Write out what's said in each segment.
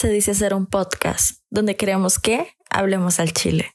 Se dice ser un podcast donde queremos que hablemos al chile.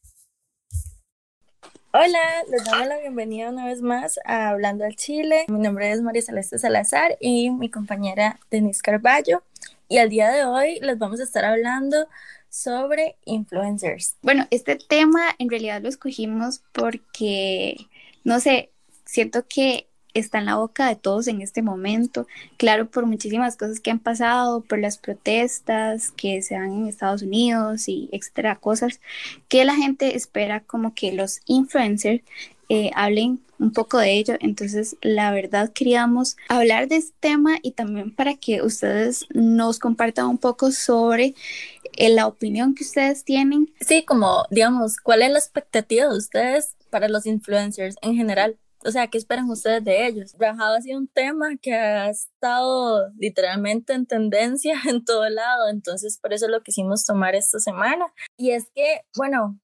Hola, les damos la bienvenida una vez más a Hablando al Chile. Mi nombre es María Celeste Salazar y mi compañera Denise Carballo. Y al día de hoy les vamos a estar hablando sobre influencers. Bueno, este tema en realidad lo escogimos porque, no sé, siento que está en la boca de todos en este momento. Claro, por muchísimas cosas que han pasado, por las protestas que se dan en Estados Unidos y etcétera, cosas que la gente espera como que los influencers eh, hablen un poco de ello. Entonces, la verdad queríamos hablar de este tema y también para que ustedes nos compartan un poco sobre eh, la opinión que ustedes tienen. Sí, como digamos, ¿cuál es la expectativa de ustedes para los influencers en general? O sea, ¿qué esperan ustedes de ellos? Rajado ha sido un tema que ha estado literalmente en tendencia en todo lado, entonces por eso lo quisimos tomar esta semana. Y es que, bueno,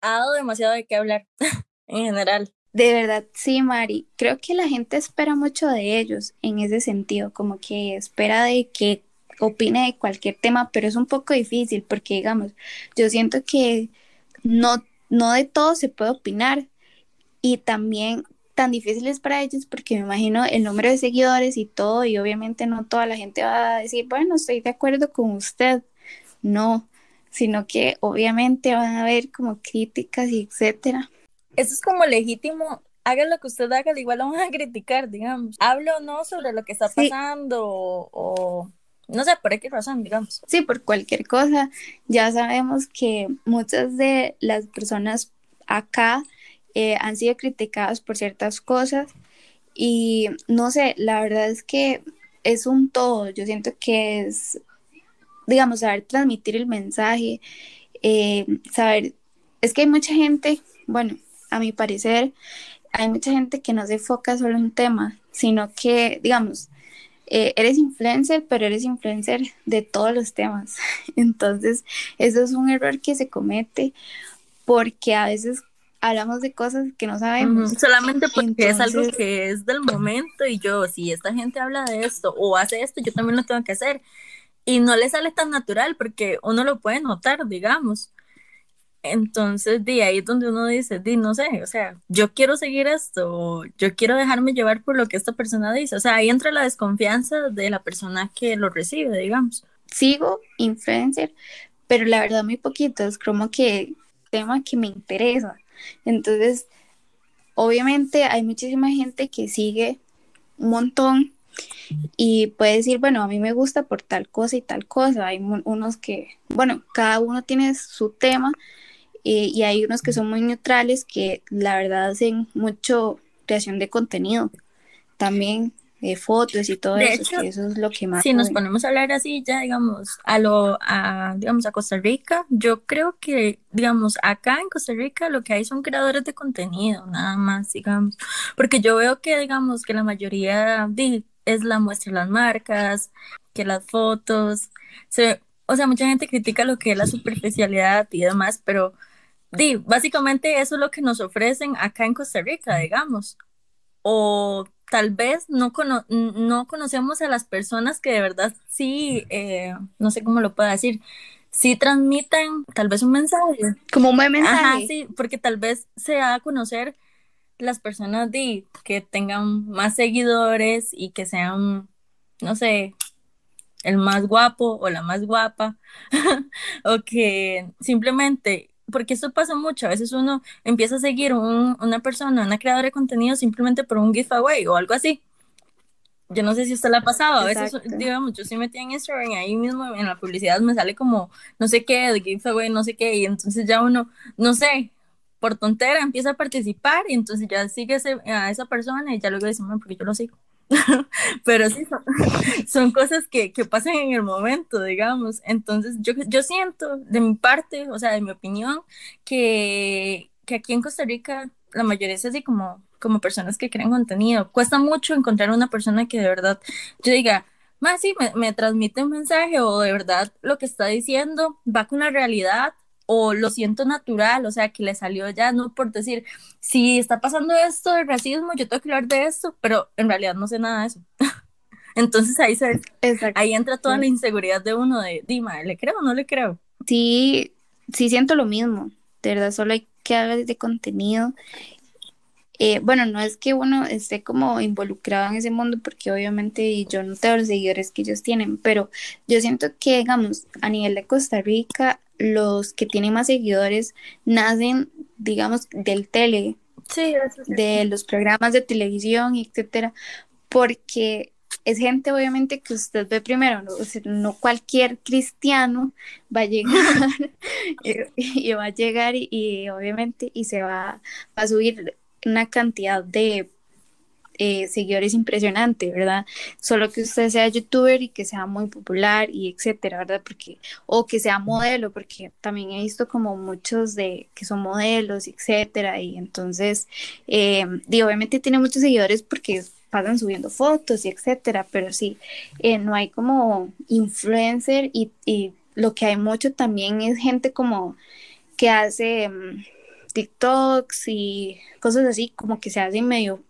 ha dado demasiado de qué hablar en general. De verdad, sí, Mari. Creo que la gente espera mucho de ellos en ese sentido, como que espera de que opine de cualquier tema, pero es un poco difícil porque, digamos, yo siento que no, no de todo se puede opinar y también tan difíciles para ellos porque me imagino el número de seguidores y todo y obviamente no toda la gente va a decir, bueno, estoy de acuerdo con usted. No, sino que obviamente van a haber como críticas y etcétera. Eso es como legítimo. Haga lo que usted haga, igual lo van a criticar, digamos. Hablo o no sobre lo que está pasando o, no sé, por qué razón, digamos. Sí, por cualquier cosa. Ya sabemos que muchas de las personas acá eh, han sido criticadas por ciertas cosas y no sé, la verdad es que es un todo, yo siento que es, digamos, saber transmitir el mensaje, eh, saber, es que hay mucha gente, bueno, a mi parecer, hay mucha gente que no se enfoca solo en un tema, sino que, digamos, eh, eres influencer, pero eres influencer de todos los temas. Entonces, eso es un error que se comete porque a veces hablamos de cosas que no sabemos. Solamente porque es algo que es del momento y yo, si esta gente habla de esto o hace esto, yo también lo tengo que hacer. Y no le sale tan natural porque uno lo puede notar, digamos. Entonces, de ahí es donde uno dice, di, no sé, o sea, yo quiero seguir esto, yo quiero dejarme llevar por lo que esta persona dice. O sea, ahí entra la desconfianza de la persona que lo recibe, digamos. Sigo influencer, pero la verdad muy poquito, es como que tema que me interesa. Entonces, obviamente hay muchísima gente que sigue un montón y puede decir, bueno, a mí me gusta por tal cosa y tal cosa. Hay unos que, bueno, cada uno tiene su tema y, y hay unos que son muy neutrales que la verdad hacen mucho creación de contenido. También de fotos y todo eso, eso es lo que más. Si nos ponemos a hablar así, ya digamos, a lo, a, digamos, a Costa Rica, yo creo que, digamos, acá en Costa Rica lo que hay son creadores de contenido, nada más, digamos, porque yo veo que, digamos, que la mayoría es la muestra de las marcas, que las fotos, se, o sea, mucha gente critica lo que es la superficialidad y demás, pero di, básicamente eso es lo que nos ofrecen acá en Costa Rica, digamos. O tal vez no, no conocemos a las personas que de verdad sí, eh, no sé cómo lo puedo decir, sí transmiten tal vez un mensaje. Como un mensaje. Ajá, sí, porque tal vez se da a conocer las personas de, que tengan más seguidores y que sean, no sé, el más guapo o la más guapa, o que simplemente porque esto pasa mucho, a veces uno empieza a seguir un, una persona, una creadora de contenido simplemente por un giveaway o algo así. Yo no sé si usted la ha pasado, a veces, digamos, yo sí metí en Instagram y ahí mismo en la publicidad me sale como no sé qué, de giveaway, no sé qué, y entonces ya uno, no sé, por tontera empieza a participar y entonces ya sigue a esa persona y ya luego dice, bueno, porque yo lo sigo. pero sí, son, cosas que, que, pasan en el momento, digamos. Entonces, yo, yo siento, de mi parte, o sea, de mi opinión, que, que aquí en Costa Rica la mayoría es así como, como personas que crean contenido. Cuesta mucho encontrar una persona que de verdad yo diga, más sí, me, me transmite un mensaje o de verdad lo que está diciendo va con la realidad o lo siento natural, o sea, que le salió ya, no por decir, si está pasando esto de racismo, yo tengo que hablar de esto, pero en realidad no sé nada de eso. Entonces ahí se ahí entra toda la inseguridad de uno de, Dima, ¿le creo o no le creo? Sí, sí siento lo mismo, de verdad, solo hay que hablar de contenido. Eh, bueno, no es que uno esté como involucrado en ese mundo, porque obviamente yo no tengo los seguidores que ellos tienen, pero yo siento que, digamos, a nivel de Costa Rica, los que tienen más seguidores nacen, digamos, del tele, de los programas de televisión, etcétera, porque es gente obviamente que usted ve primero, no, cualquier cristiano va a llegar y, va a llegar y, obviamente y se va, va, a subir una cantidad de eh, seguidores impresionante, ¿verdad? Solo que usted sea youtuber y que sea muy popular y etcétera, ¿verdad? Porque, o que sea modelo, porque también he visto como muchos de que son modelos, etcétera, y entonces, eh, obviamente tiene muchos seguidores porque pasan subiendo fotos y etcétera, pero sí, eh, no hay como influencer y, lo que hay mucho también es gente como que hace mm, TikToks y cosas así, como que se hacen medio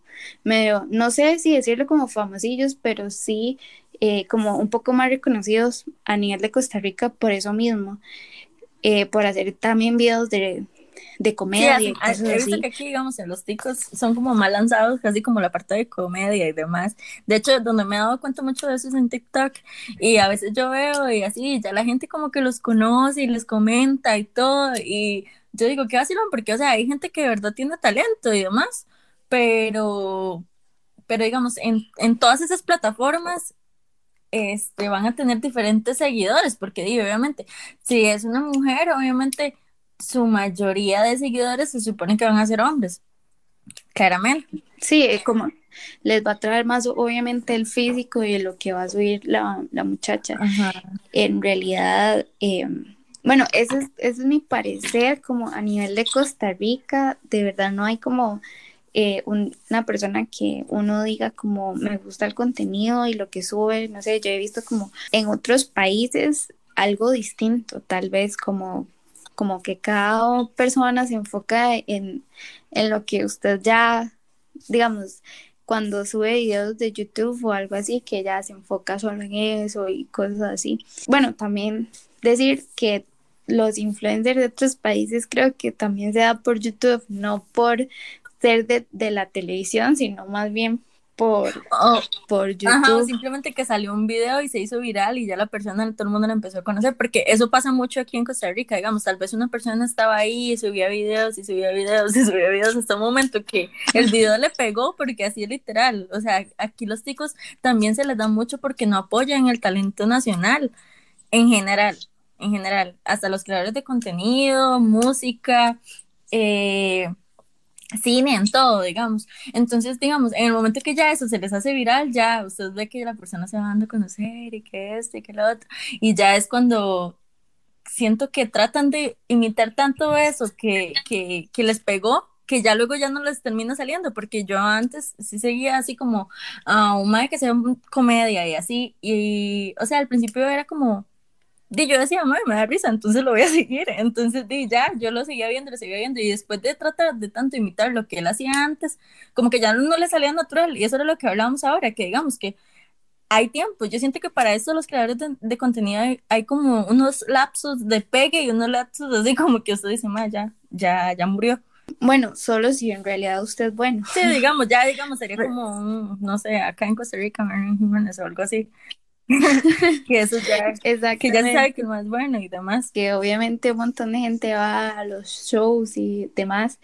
medio, no sé si decirlo como famosillos, pero sí eh, como un poco más reconocidos a nivel de Costa Rica por eso mismo, eh, por hacer también videos de, de comedia. Sí, he visto que aquí, digamos, en los ticos son como mal lanzados, casi como la parte de comedia y demás. De hecho, donde me he dado cuenta mucho de eso es en TikTok. Y a veces yo veo y así, ya la gente como que los conoce y les comenta y todo. Y yo digo, ¿qué vacilón? Porque, o sea, hay gente que de verdad tiene talento y demás pero, pero digamos, en, en todas esas plataformas este, van a tener diferentes seguidores, porque obviamente, si es una mujer, obviamente su mayoría de seguidores se supone que van a ser hombres, claramente. Sí, como les va a traer más obviamente el físico y lo que va a subir la, la muchacha. En realidad, em, bueno, ese es, ese es mi parecer como a nivel de Costa Rica, de verdad no hay como eh, una persona que uno diga como me gusta el contenido y lo que sube, no sé, yo he visto como en otros países algo distinto, tal vez como, como que cada persona se enfoca en, en lo que usted ya, digamos, cuando sube videos de YouTube o algo así, que ya se enfoca solo en eso y cosas así. Bueno, también decir que los influencers de otros países creo que también se da por YouTube, no por ser de, la televisión, sino más bien por, oh, por YouTube. simplemente que salió un video y se hizo viral y ya la persona, todo el mundo la empezó a conocer, porque eso pasa mucho aquí en Costa Rica, digamos, tal vez una persona estaba ahí y subía videos y subía videos y subía videos hasta un momento que el video le pegó, porque así es literal, o sea, aquí los chicos también se les da mucho porque no apoyan el talento nacional en general, en general, hasta los creadores de contenido, música, eh, cine, en todo, digamos. Entonces, digamos, en el momento que ya eso se les hace viral, ya usted ve que la persona se va dando a conocer y que este y que lo otro, y ya es cuando siento que tratan de imitar tanto eso que, que, que les pegó, que ya luego ya no les termina saliendo, porque yo antes sí seguía así como a un madre que sea comedia y así, y, o sea, al principio era como di, yo decía, me da risa, entonces lo voy a seguir. Entonces, di, ya, yo lo seguía viendo, lo seguía viendo. Y después de tratar de tanto imitar lo que él hacía antes, como que ya no le salía natural. Y eso era lo que hablábamos ahora, que digamos que hay tiempo. Yo siento que para eso los creadores de, contenido hay, como unos lapsos de pegue y unos lapsos así como que usted dice, ma, ya, ya, ya murió. Bueno, solo si en realidad usted es bueno. Sí, digamos, ya digamos, sería como un, no sé, acá en Costa Rica, o algo así. que eso ya, que ya se sabe que es más bueno y demás. Que obviamente un montón de gente va a los shows y demás,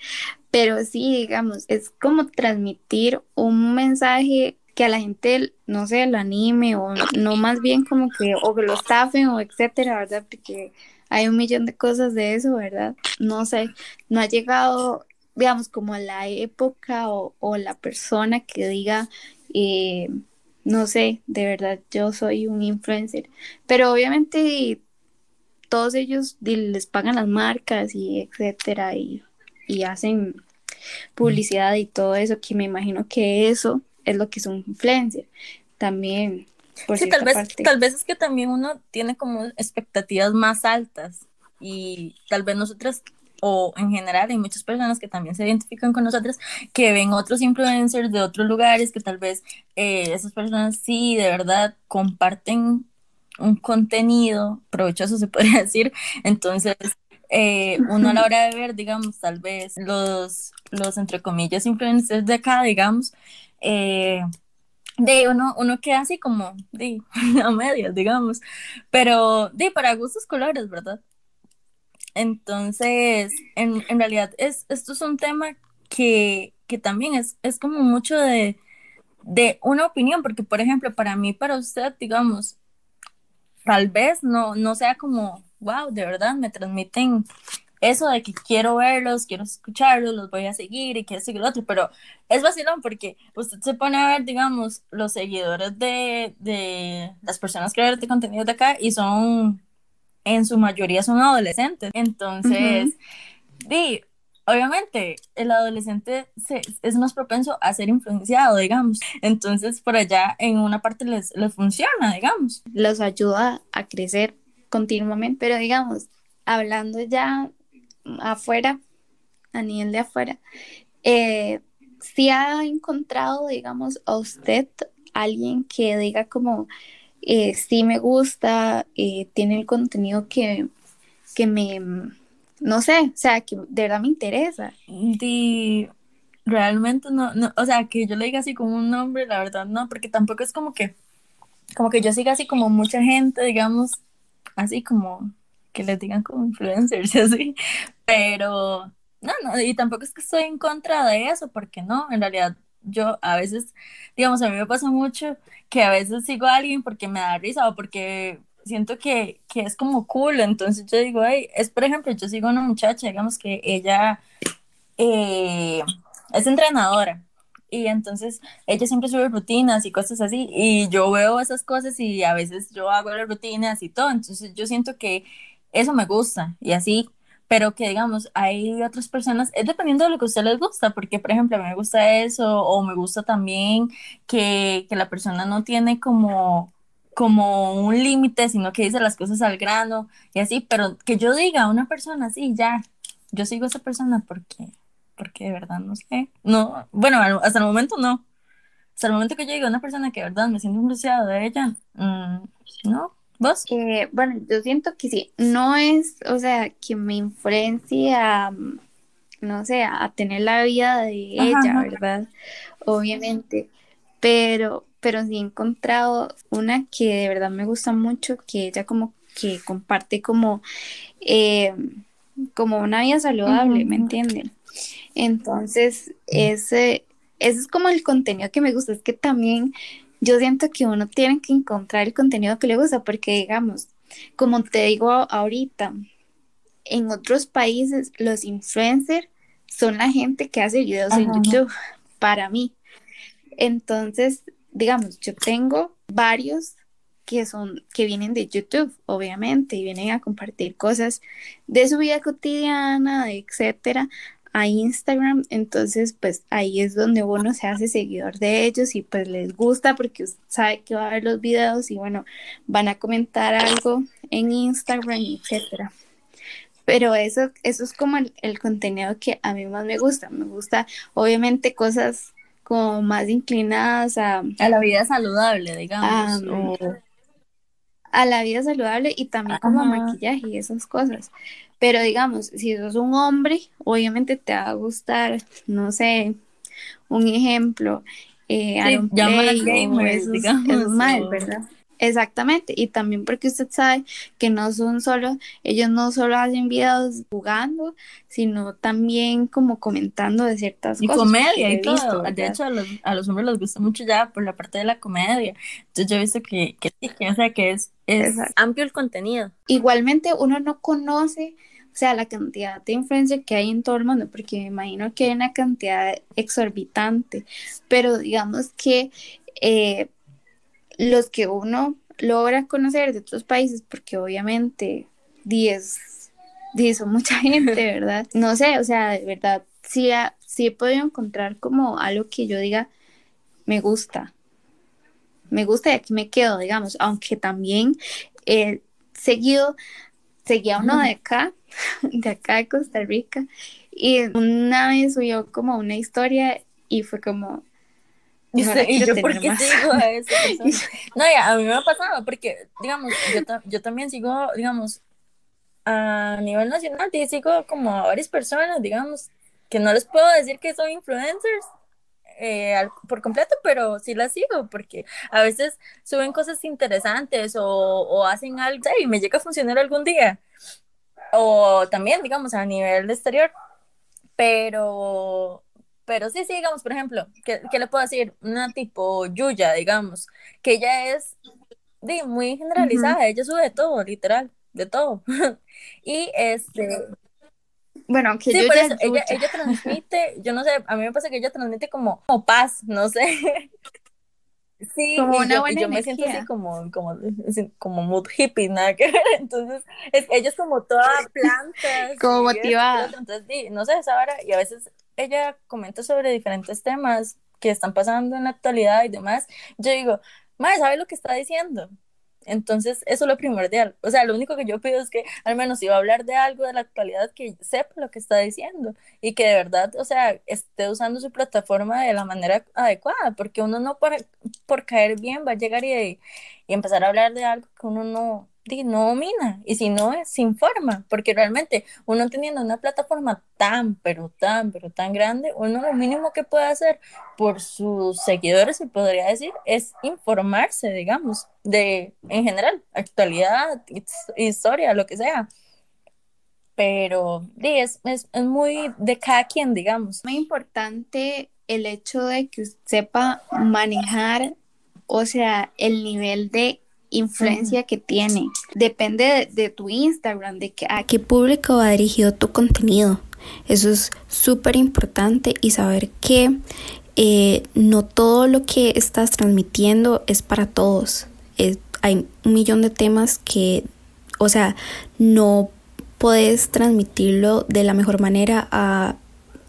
pero sí, digamos, es como transmitir un mensaje que a la gente, no sé, lo anime o no más bien como que, o que lo estafen o etcétera, ¿verdad? Porque hay un millón de cosas de eso, ¿verdad? No sé, no ha llegado, digamos, como la época o, o la persona que diga, eh, no sé, de verdad, yo soy un influencer, pero obviamente todos ellos les pagan las marcas y etcétera y, hacen publicidad y todo eso, que me imagino que eso es lo que es un influencer. También, por sí, tal vez, tal vez es que también uno tiene como expectativas más altas y tal vez nosotras o en general hay muchas personas que también se identifican con nosotros, que ven otros influencers de otros lugares, que tal vez eh, esas personas sí de verdad comparten un contenido provechoso, se podría decir. Entonces, eh, uno a la hora de ver, digamos, tal vez los, los entre comillas, influencers de acá, digamos, eh, de uno, uno queda así como de a medias, digamos, pero de para gustos colores, ¿verdad? Entonces, en, en realidad, es, esto es un tema que, que también es, es como mucho de, de una opinión, porque por ejemplo, para mí, para usted, digamos, tal vez no, no sea como, wow, de verdad me transmiten eso de que quiero verlos, quiero escucharlos, los voy a seguir y quiero seguir otro, pero es vacilón porque usted se pone a ver, digamos, los seguidores de, de las personas creadoras de contenido de acá y son, en su mayoría son adolescentes. Entonces, di, obviamente, el adolescente se, es más propenso a ser influenciado, digamos. Entonces, por allá en una parte les, les funciona, digamos. Los ayuda a crecer continuamente, pero digamos, hablando ya afuera, a nivel de afuera, eh, si ha encontrado, digamos, a usted alguien que diga como, eh, sí me gusta, eh, tiene el contenido que, que me, no sé, o sea, que de verdad me interesa. Y realmente no, no, o sea, que yo le diga así como un nombre, la verdad no, porque tampoco es como que, como que yo siga así como mucha gente, digamos, así como que les digan como influencers así, pero no, no, y tampoco es que estoy en contra de eso, porque no, en realidad yo a veces, digamos, a mí me pasa mucho que a veces sigo a alguien porque me da risa o porque siento que, que es como cool, entonces yo digo, hey, es por ejemplo, yo sigo a una muchacha, digamos que ella eh, es entrenadora. Y entonces ella siempre sube rutinas y cosas así, y yo veo esas cosas y a veces yo hago las rutinas y todo, entonces yo siento que eso me gusta y así, pero que digamos, hay otras personas, es dependiendo de lo que a usted les gusta, porque por ejemplo, a mí me gusta eso o me gusta también que, que la persona no tiene como como un límite, sino que dice las cosas al grano y así, pero que yo diga a una persona así, ya, yo sigo a esa persona porque, porque de verdad no sé, no, bueno, hasta el momento no, hasta el momento que yo diga a una persona que de verdad me siento influenciado de ella, mm, no, ¿Vos? Eh, bueno, yo siento que sí, no es, o sea, que me influencie a, no sé, a tener la vida de ella, ¿verdad? Obviamente, pero, pero sí he encontrado una que de verdad me gusta mucho, que ella como que comparte como, eh, como una vida saludable, ¿me entienden? Entonces, ese, ese es como el contenido que me gusta, es que también yo siento que uno tiene que encontrar el contenido que le gusta, porque digamos, como te digo ahorita, en otros países los influencers son la gente que hace videos en YouTube, para mí. Entonces, digamos, yo tengo varios que son que vienen de YouTube, obviamente, y vienen a compartir cosas de su vida cotidiana, etcétera, a Instagram, entonces pues ahí es donde uno se hace seguidor de ellos y pues les gusta porque sabe que va a ver los videos y bueno, van a comentar algo en Instagram, etcétera. Pero eso, eso es como el, contenido que a mí más me gusta. Me gusta, obviamente, cosas como más inclinadas a... A la vida saludable, digamos. A, la vida saludable y también como maquillaje y esas cosas. Pero digamos, si sos un hombre, obviamente te va a gustar, no sé, un ejemplo, eh, sí, gamers, digamos, mal, ¿verdad? Exactamente, y también porque usted sabe que no son solo, ellos no solo hacen videos jugando, sino también como comentando de ciertas y cosas. comedia y todo. De hecho, a los, a los, hombres les gusta mucho ya por la parte de la comedia. Entonces yo he visto que, que, que o sea, que es, es amplio el contenido. Igualmente uno no conoce o sea, la cantidad de influencia que hay en todo el mundo, porque me imagino que hay una cantidad exorbitante, pero digamos que eh, los que uno logra conocer de otros países, porque obviamente 10, 10 son mucha gente, ¿verdad? No sé, o sea, de verdad, sí, sí he podido encontrar como algo que yo diga, me gusta, me gusta y aquí me quedo, digamos, aunque también he seguido, seguía uno de acá de acá de Costa Rica y una vez subió como una historia y fue como... Y, yo, ¿por qué sigo a esa No, ya, a mí me ha pasado, porque, digamos, yo, yo también sigo, digamos, a nivel nacional, y sigo como a varias personas, digamos, que no les puedo decir que son influencers, eh, por completo, pero sí las sigo porque a veces suben cosas interesantes o, o hacen algo y me llega a funcionar algún día. O también, digamos, a nivel exterior. Pero, pero sí, sí, digamos, por ejemplo, ¿qué, qué le puedo decir? Una tipo Yuya, digamos, que ella es muy generalizada, ella sube de todo, literal, de todo. y este, bueno, que sí, ella, ella, transmite, yo no sé, a mí me pasa que ella transmite como, como paz, no sé. Sí, como y, yo, yo me siento así como, como, como mood hippie, nada que ver. Entonces, ella es como toda planta. como motivada. entonces, no sé, esa hora, y a veces ella comenta sobre diferentes temas que están pasando en la actualidad y demás. Yo digo, madre, ¿sabe lo que está diciendo? Entonces, eso es lo primordial. O sea, lo único que yo pido es que al menos si va a hablar de algo de la actualidad, que sepa lo que está diciendo y que de verdad, o sea, esté usando su plataforma de la manera adecuada, porque uno no por, por caer bien va a llegar y, y empezar a hablar de algo que uno no, no domina y si no se informa, porque realmente uno teniendo una plataforma tan, pero tan, pero tan grande, uno lo mínimo que puede hacer por sus seguidores, se podría decir, es informarse, digamos, de en general, actualidad, historia, lo que sea. Pero es, es, es muy de cada quien, digamos. Muy importante el hecho de que sepa manejar, o sea, el nivel de influencia que tiene. Depende de, tu Instagram, de que, a qué público va dirigido tu contenido. Eso es súper importante y saber que eh, no todo lo que estás transmitiendo es para todos. hay un millón de temas que, o sea, no puedes transmitirlo de la mejor manera a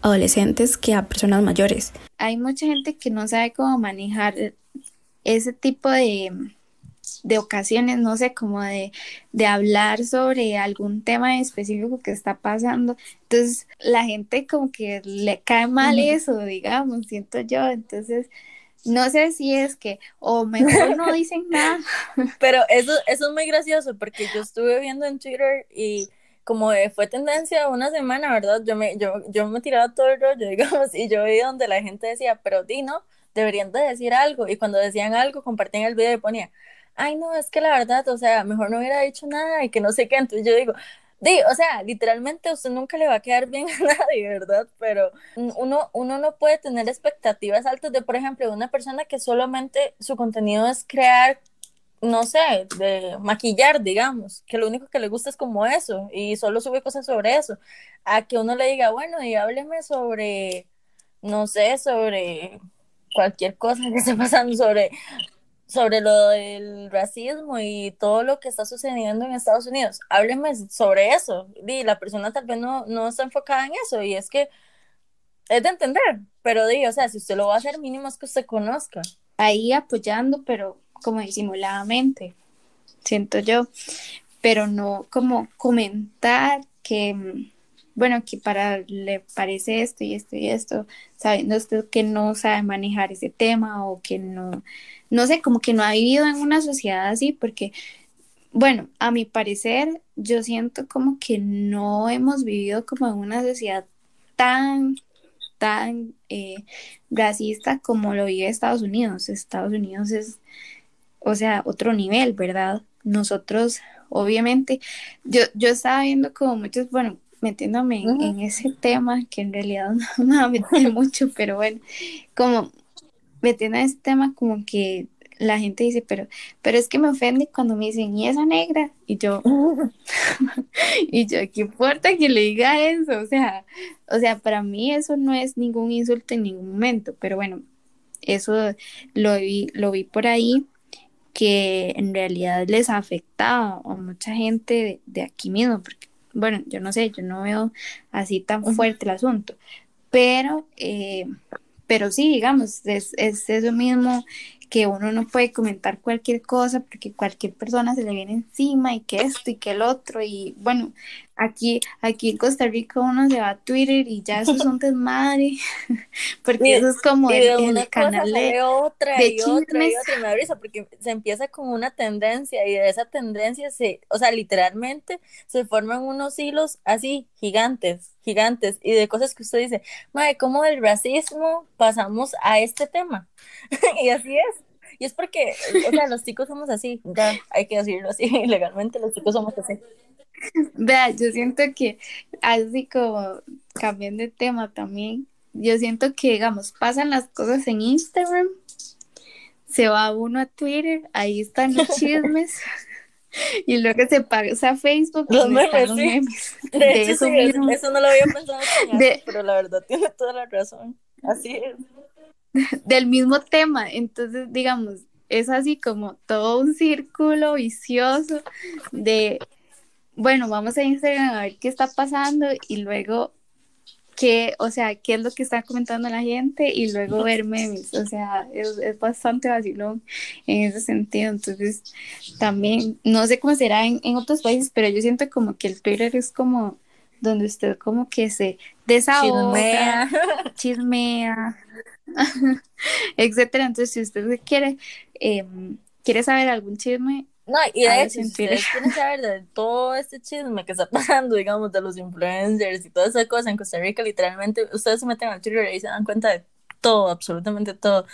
adolescentes que a personas mayores. Hay mucha gente que no sabe cómo manejar ese tipo de, de ocasiones, no sé, como de, de hablar sobre algún tema específico que está pasando. Entonces, la gente como que le cae mal eso, digamos, siento yo. Entonces, no sé si es que, o mejor no dicen nada. Pero eso, eso es muy gracioso porque yo estuve viendo en Twitter y como fue tendencia una semana, ¿verdad? Yo me, yo, yo me tiraba todo el rollo, digamos, y yo vi donde la gente decía, pero Dino, deberían de decir algo. Y cuando decían algo, compartían el video y ponía, ay, no, es que la verdad, o sea, mejor no hubiera dicho nada y que no sé qué. Entonces yo digo, di, o sea, literalmente usted nunca le va a quedar bien a nadie, ¿verdad? Pero uno, uno no puede tener expectativas altas de, por ejemplo, una persona que solamente su contenido es crear, no sé, de maquillar, digamos, que lo único que le gusta es como eso y solo sube cosas sobre eso, a que uno le diga, bueno, y hábleme sobre, no sé, sobre cualquier cosa que esté pasando sobre sobre lo del racismo y todo lo que está sucediendo en Estados Unidos. Hábleme sobre eso. Y la persona tal vez no, no está enfocada en eso y es que es de entender, pero di, o sea, si usted lo va a hacer, mínimo es que usted conozca. Ahí apoyando, pero como disimuladamente, siento yo, pero no como comentar que, bueno, que para le parece esto y esto y esto, sabiendo usted que no sabe manejar ese tema o que no no sé, como que no ha vivido en una sociedad así, porque, bueno, a mi parecer, yo siento como que no hemos vivido como en una sociedad tan, tan eh, racista como lo vive Estados Unidos. Estados Unidos es, o sea, otro nivel, ¿verdad? Nosotros, obviamente, yo, yo estaba viendo como muchos, bueno, metiéndome en, ese tema que en realidad no me va a meter mucho, pero bueno, como metiendo en ese tema como que la gente dice, pero, pero es que me ofende cuando me dicen, ¿y esa negra? Y yo, y yo, ¿qué importa que le diga eso? O sea, o sea, para mí eso no es ningún insulto en ningún momento, pero bueno, eso lo vi, lo vi por ahí que en realidad les afectaba a mucha gente de, aquí mismo, porque, bueno, yo no sé, yo no veo así tan fuerte el asunto, pero... Eh, pero sí, digamos, es, es eso mismo que uno no puede comentar cualquier cosa porque cualquier persona se le viene encima y que esto y que el otro y bueno, Aquí, aquí en Costa Rica uno se va a Twitter y ya eso es un desmadre, porque eso es como el, una canal de, otra y otra y otra, me da risa porque se empieza con una tendencia y de esa tendencia se, o sea, literalmente se forman unos hilos así gigantes, gigantes y de cosas que usted dice, madre, ¿cómo del racismo pasamos a este tema? y así es. Y es porque, o sea, los chicos somos así, ya hay que decirlo así, legalmente los chicos somos así. Vea, yo siento que así como cambiando de tema también, yo siento que, digamos, pasan las cosas en Instagram, se va uno a Twitter, ahí están los chismes. y luego se pasa a Facebook. Los memes, los memes. De, eso, eso, no lo había pensado, pero la verdad tiene toda la razón. Así es. Del mismo tema, entonces, digamos, es así como todo un círculo vicioso de bueno, vamos a Instagram a ver qué está pasando y luego qué, o sea, qué es lo que está comentando la gente y luego ver memes, o sea, es, bastante vacilón en ese sentido, entonces también, no sé cómo será en, otros países, pero yo siento como que el Twitter es como donde usted como que se desahoga, chismea, chismea etcétera, entonces si usted quiere, em, quiere saber algún chisme, no, y de hecho, si ustedes quieren saber de todo este chisme que está pasando, digamos, de los influencers y toda esa cosa en Costa Rica, literalmente, ustedes se meten al Twitter y se dan cuenta de todo, absolutamente todo.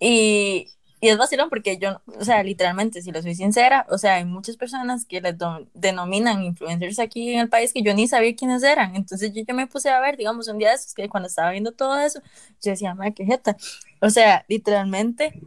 Y, y es vacilón porque yo, o sea, literalmente, si lo soy sincera, o sea, hay muchas personas que les denominan influencers aquí en el país que yo ni sabía quiénes eran. Entonces yo, yo me puse a ver, digamos, un día de esos que cuando estaba viendo todo eso, yo decía, madre, qué jeta. O sea, literalmente,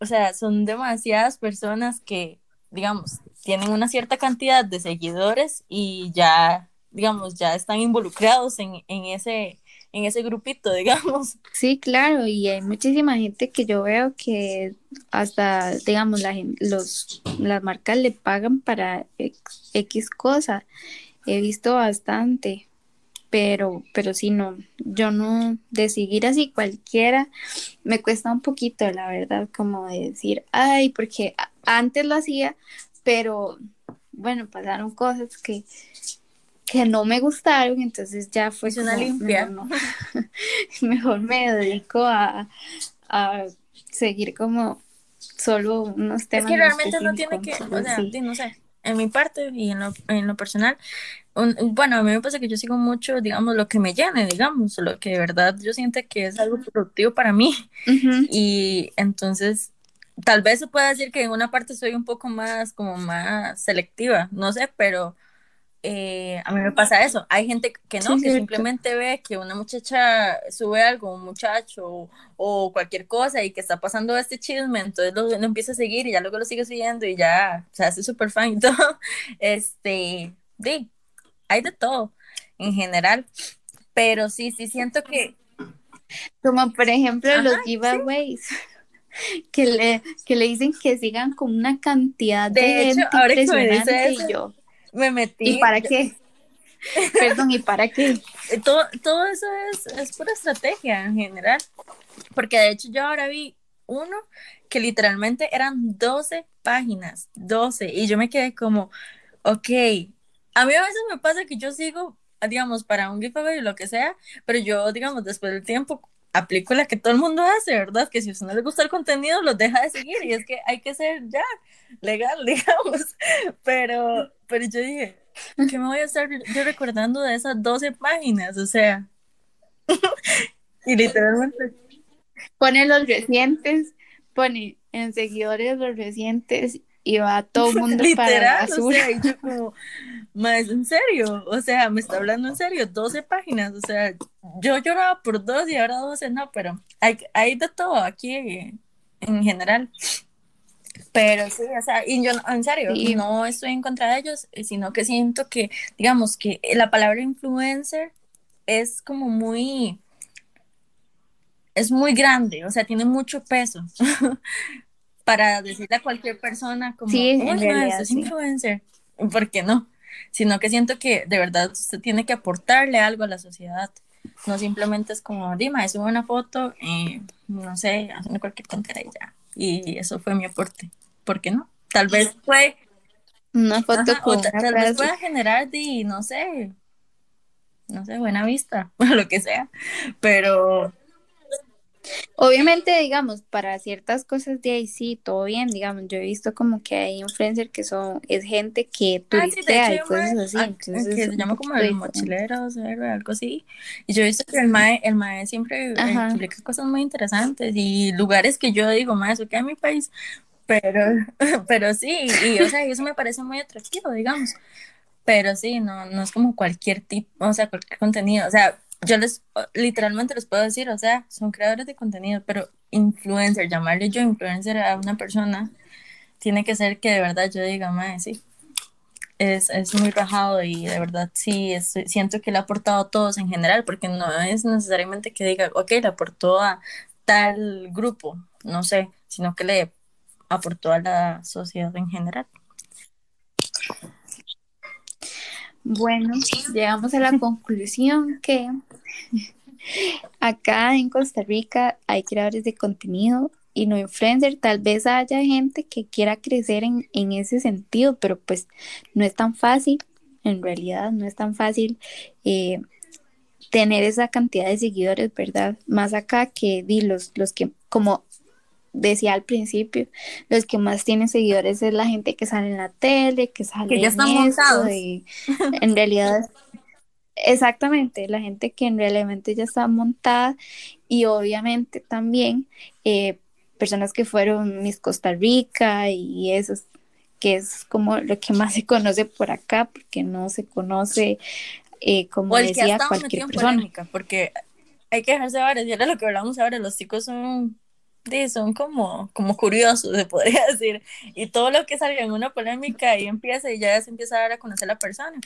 o sea, son demasiadas personas que digamos, tienen una cierta cantidad de seguidores y ya, digamos, ya están involucrados en, ese en ese grupito, digamos. Sí, claro, y hay muchísima gente que yo veo que hasta, digamos, la, los, las marcas le pagan para X, X cosa. He visto bastante, pero, pero sí, no, yo no, de seguir así cualquiera, me cuesta un poquito, la verdad, como de decir, ay, porque antes lo hacía, pero bueno, pasaron cosas que, que no me gustaron, entonces ya fue una limpia. Mejor, me dedico a, seguir como solo unos temas. Es que realmente no tiene que, o sea, no sé, en mi parte y en lo, en lo personal, bueno, a mí me pasa que yo sigo mucho, digamos, lo que me llene, digamos, lo que de verdad yo siento que es algo productivo para mí. Y entonces tal vez se pueda decir que en una parte soy un poco más, como más selectiva, no sé, pero eh, a mí me pasa eso. Hay gente que no, que simplemente ve que una muchacha sube algo, un muchacho o, cualquier cosa y que está pasando este chisme, entonces lo, empieza a seguir y ya luego lo sigue siguiendo y ya se hace súper fan y todo. Este, sí, hay de todo en general, pero sí, sí siento que... Como por ejemplo los giveaways que le, que le dicen que sigan con una cantidad de, de hecho, ahora que me dice eso, yo, me metí. ¿Y para qué? Perdón, ¿y para qué? Todo, todo eso es, es pura estrategia en general. Porque de hecho yo ahora vi uno que literalmente eran 12 páginas, 12, y yo me quedé como, ok, a mí a veces me pasa que yo sigo, digamos, para un giveaway o lo que sea, pero yo, digamos, después del tiempo, aplico la que todo el mundo hace, ¿verdad? Que si a usted no le gusta el contenido, los deja de seguir y es que hay que ser ya legal, digamos. Pero, pero yo dije, ¿qué me voy a estar yo recordando de esas 12 páginas? O sea, y literalmente. Pone los recientes, pone en seguidores los recientes y va todo el mundo para la basura. O sea, yo como, más en serio, o sea, me está hablando en serio, 12 páginas, o sea, yo lloraba por dos y ahora 12 no, pero hay, hay de todo aquí en general. Pero sí, o sea, y yo en serio, no estoy en contra de ellos, sino que siento que, digamos, que la palabra influencer es como muy, es muy grande, o sea, tiene mucho peso. para decirle a cualquier persona como, sí, es influencer, ¿por qué no? Sino que siento que de verdad usted tiene que aportarle algo a la sociedad. No simplemente es como, dime, sube una foto y no sé, haciendo cualquier tontería y ya. Y eso fue mi aporte. ¿Por qué no? Tal vez fue Una foto Ajá, con o tal vez pueda generar, di, no sé, no sé, buena vista, o lo que sea, pero Obviamente, digamos, para ciertas cosas de ahí sí, todo bien, digamos, yo he visto como que hay influencers que son, es gente que Ah, sí, hecho turistea y cosas así, ah, entonces que se llama como el mochilero, o algo así. Y yo he visto que el mae, el mae siempre eh, Ajá. publica cosas muy interesantes y lugares que yo digo, mae, eso queda en mi país. Pero, pero sí, y o sea, eso me parece muy atractivo, digamos. Pero sí, no, no es como cualquier tipo, o sea, cualquier contenido. O sea, yo les, literalmente les puedo decir, o sea, son creadores de contenido, pero influencer, llamarle yo influencer a una persona, tiene que ser que de verdad yo diga, mae, sí, es, es muy rajado y de verdad sí, siento que le ha aportado a todos en general, porque no es necesariamente que diga, ok, le aportó a tal grupo, no sé, sino que le aportó a la sociedad en general. Bueno, llegamos a la conclusión que acá en Costa Rica hay creadores de contenido y no influencer. Tal vez haya gente que quiera crecer en, en ese sentido, pero pues no es tan fácil, en realidad no es tan fácil eh, tener esa cantidad de seguidores, ¿verdad? Más acá que di, los, los que, como decía al principio, los que más tienen seguidores es la gente que sale en la tele, que sale Que ya en están y en realidad Exactamente, la gente que realmente ya está montada y obviamente también eh, personas que fueron Miss Costa Rica y eso, que es como lo que más se conoce por acá, porque no se conoce, eh, como O el que ha decía, metido cualquier persona. polémica, porque hay que dejarse varios, y era lo que hablamos ahora, los chicos son, sí, son como, como curiosos, se podría decir, y todo lo que salga en una polémica ahí empieza y ya se empieza a dar a conocer la persona.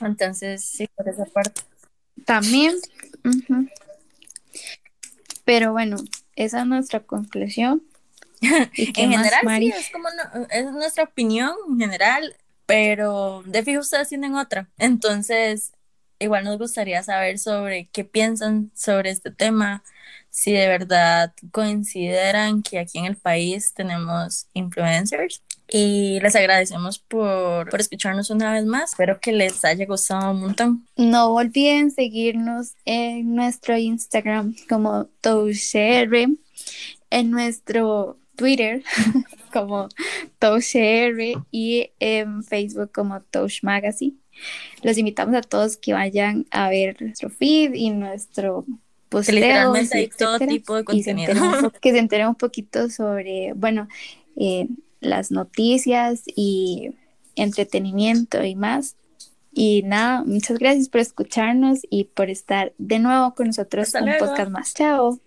Entonces, sí, por esa parte. También, pero bueno, esa es nuestra conclusión. ¿Y qué En general, sí, es como no- es nuestra opinión en general, pero de fijo ustedes tienen otra. Entonces, igual nos gustaría saber sobre qué piensan sobre este tema, si de verdad consideran que aquí en el país tenemos influencers. Y les agradecemos por, por escucharnos una vez más. Espero que les haya gustado un montón. No olviden seguirnos en nuestro Instagram como TouchR, en nuestro Twitter como TouchR y en Facebook como Touch Magazine. Los invitamos a todos que vayan a ver nuestro feed y nuestro posteo, literalmente hay todo tipo de y se contenido. enteren que se enteren un poquito sobre, bueno, eh, las noticias y entretenimiento y más. Y nada, muchas gracias por escucharnos y por estar de nuevo con nosotros Hasta un luego. podcast más. Chao.